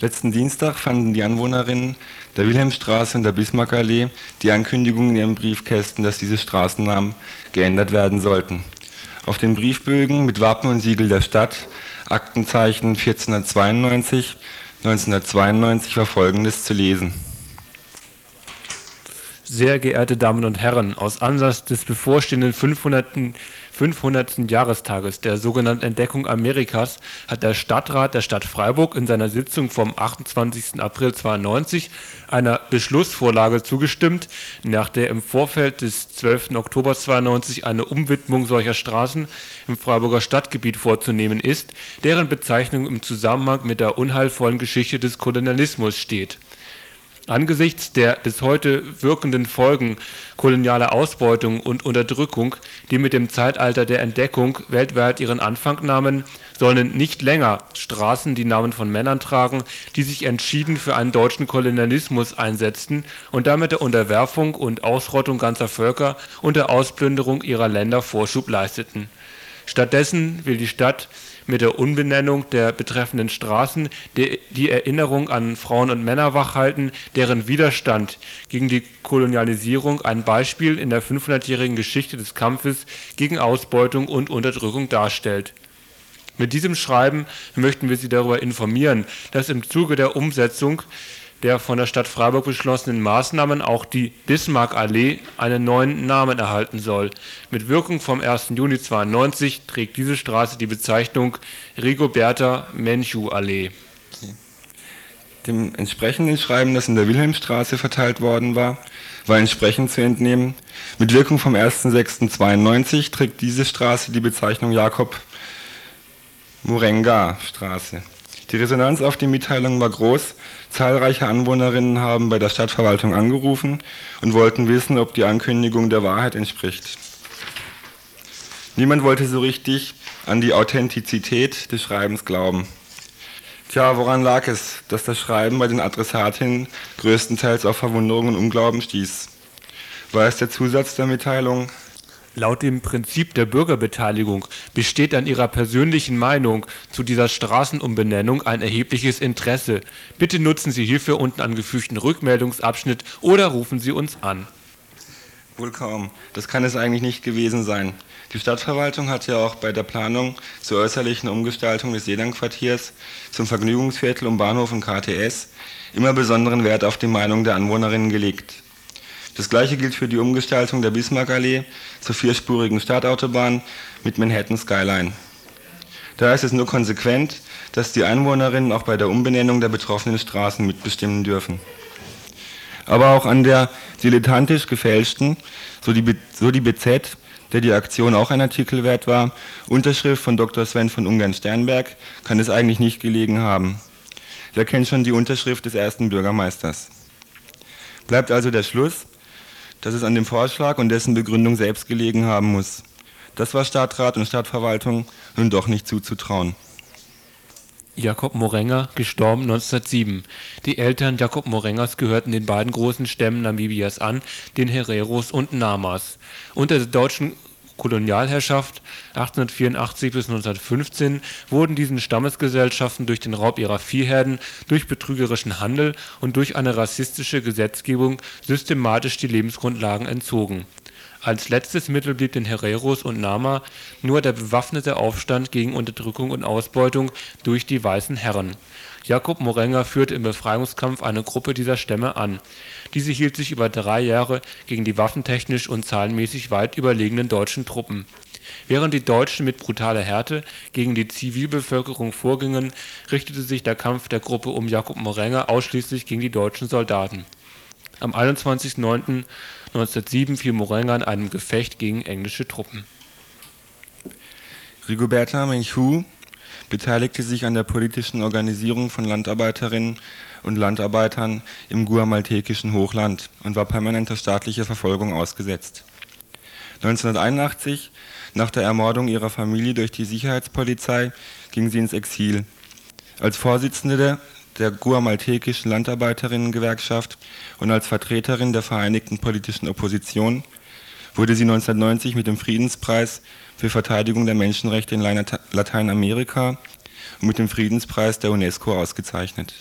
Letzten Dienstag fanden die Anwohnerinnen der Wilhelmstraße und der Bismarckallee die Ankündigung in ihren Briefkästen, dass diese Straßennamen geändert werden sollten. Auf den Briefbögen mit Wappen und Siegel der Stadt, Aktenzeichen 1492, 1992 war folgendes zu lesen. Sehr geehrte Damen und Herren, aus Anlass des bevorstehenden 500. 500. Jahrestages der sogenannten Entdeckung Amerikas hat der Stadtrat der Stadt Freiburg in seiner Sitzung vom 28. April 92 einer Beschlussvorlage zugestimmt, nach der im Vorfeld des 12. Oktober 92 eine Umwidmung solcher Straßen im Freiburger Stadtgebiet vorzunehmen ist, deren Bezeichnung im Zusammenhang mit der unheilvollen Geschichte des Kolonialismus steht Angesichts der bis heute wirkenden Folgen kolonialer Ausbeutung und Unterdrückung, die mit dem Zeitalter der Entdeckung weltweit ihren Anfang nahmen, sollen nicht länger Straßen die Namen von Männern tragen, die sich entschieden für einen deutschen Kolonialismus einsetzten und damit der Unterwerfung und Ausrottung ganzer Völker und der Ausplünderung ihrer Länder Vorschub leisteten. Stattdessen will die Stadt mit der Umbenennung der betreffenden Straßen die Erinnerung an Frauen und Männer wachhalten, deren Widerstand gegen die Kolonialisierung ein Beispiel in der 500-jährigen Geschichte des Kampfes gegen Ausbeutung und Unterdrückung darstellt. Mit diesem Schreiben möchten wir Sie darüber informieren, dass im Zuge der Umsetzung der von der Stadt Freiburg beschlossenen Maßnahmen auch die Bismarckallee einen neuen Namen erhalten soll. Mit Wirkung vom 1. Juni 92 trägt diese Straße die Bezeichnung Rigoberta Menchú Allee. Dem entsprechenden Schreiben, das in der Wilhelmstraße verteilt worden war, war entsprechend zu entnehmen. Mit Wirkung vom 1.6.92 trägt diese Straße die Bezeichnung Jakob Murenga Straße. Die Resonanz auf die Mitteilung war groß. Zahlreiche Anwohnerinnen haben bei der Stadtverwaltung angerufen und wollten wissen, ob die Ankündigung der Wahrheit entspricht. Niemand wollte so richtig an die Authentizität des Schreibens glauben. Tja, woran lag es, dass das Schreiben bei den Adressatinnen größtenteils auf Verwunderung und Unglauben stieß? War es der Zusatz der Mitteilung, Laut dem Prinzip der Bürgerbeteiligung besteht an Ihrer persönlichen Meinung zu dieser Straßenumbenennung ein erhebliches Interesse. Bitte nutzen Sie hierfür unten angefügten Rückmeldungsabschnitt oder rufen Sie uns an. Wohl kaum. Das kann es eigentlich nicht gewesen sein. Die Stadtverwaltung hat ja auch bei der Planung zur äußerlichen Umgestaltung des Seelandquartiers zum Vergnügungsviertel um Bahnhof und KTS immer besonderen Wert auf die Meinung der Anwohnerinnen gelegt. Das gleiche gilt für die Umgestaltung der Bismarckallee zur vierspurigen Stadtautobahn mit Manhattan Skyline. Da ist es nur konsequent, dass die Einwohnerinnen auch bei der Umbenennung der betroffenen Straßen mitbestimmen dürfen. Aber auch an der dilettantisch gefälschten, so die, so die BZ, der die Aktion auch ein Artikel wert war, Unterschrift von Dr. Sven von Ungern-Sternberg, kann es eigentlich nicht gelegen haben. Der kennt schon die Unterschrift des ersten Bürgermeisters. Bleibt also der Schluss, dass es an dem Vorschlag und dessen Begründung selbst gelegen haben muss. Das war Stadtrat und Stadtverwaltung nun doch nicht zuzutrauen. Jakob Morenger, gestorben 1907. Die Eltern Jakob Morengers gehörten den beiden großen Stämmen Namibias an, den Hereros und Namas. Unter der deutschen Kolonialherrschaft 1884 bis 1915 wurden diesen Stammesgesellschaften durch den Raub ihrer Viehherden, durch betrügerischen Handel und durch eine rassistische Gesetzgebung systematisch die Lebensgrundlagen entzogen. Als letztes Mittel blieb den Hereros und Nama nur der bewaffnete Aufstand gegen Unterdrückung und Ausbeutung durch die weißen Herren. Jakob Morenger führte im Befreiungskampf eine Gruppe dieser Stämme an diese hielt sich über drei Jahre gegen die waffentechnisch und zahlenmäßig weit überlegenen deutschen Truppen. Während die Deutschen mit brutaler Härte gegen die Zivilbevölkerung vorgingen, richtete sich der Kampf der Gruppe um Jakob Morenger ausschließlich gegen die deutschen Soldaten. Am 21.09.1907 fiel Morenger in einem Gefecht gegen englische Truppen. Rigoberta Menchú beteiligte sich an der politischen Organisierung von Landarbeiterinnen und Landarbeitern im guamaltekischen Hochland und war permanenter staatlicher Verfolgung ausgesetzt. 1981, nach der Ermordung ihrer Familie durch die Sicherheitspolizei, ging sie ins Exil. Als Vorsitzende der guamaltekischen Landarbeiterinnengewerkschaft und als Vertreterin der Vereinigten Politischen Opposition wurde sie 1990 mit dem Friedenspreis für Verteidigung der Menschenrechte in Lateinamerika und mit dem Friedenspreis der UNESCO ausgezeichnet